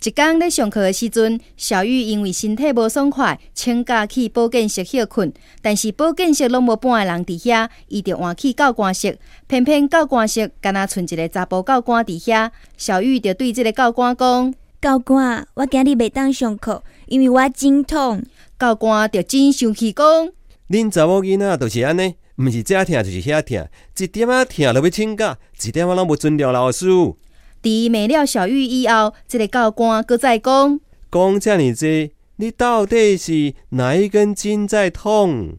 一天咧上课的时阵，小玉因为身体无爽快，请假去保健室休困。但是保健室拢无半个人伫遐，伊就换去教官室。偏偏教官室敢若剩一个查甫教官伫遐，小玉就对即个教官讲：教官，我今日袂当上课，因为我真痛。教官就真生气讲：恁查某囡仔就是安尼，毋是这疼就是遐疼，一点仔疼就要请假，一点仔拢无尊重老师。伫骂了小玉以后，即个教官搁再讲：讲遮尔济，你到底是哪一根筋在痛？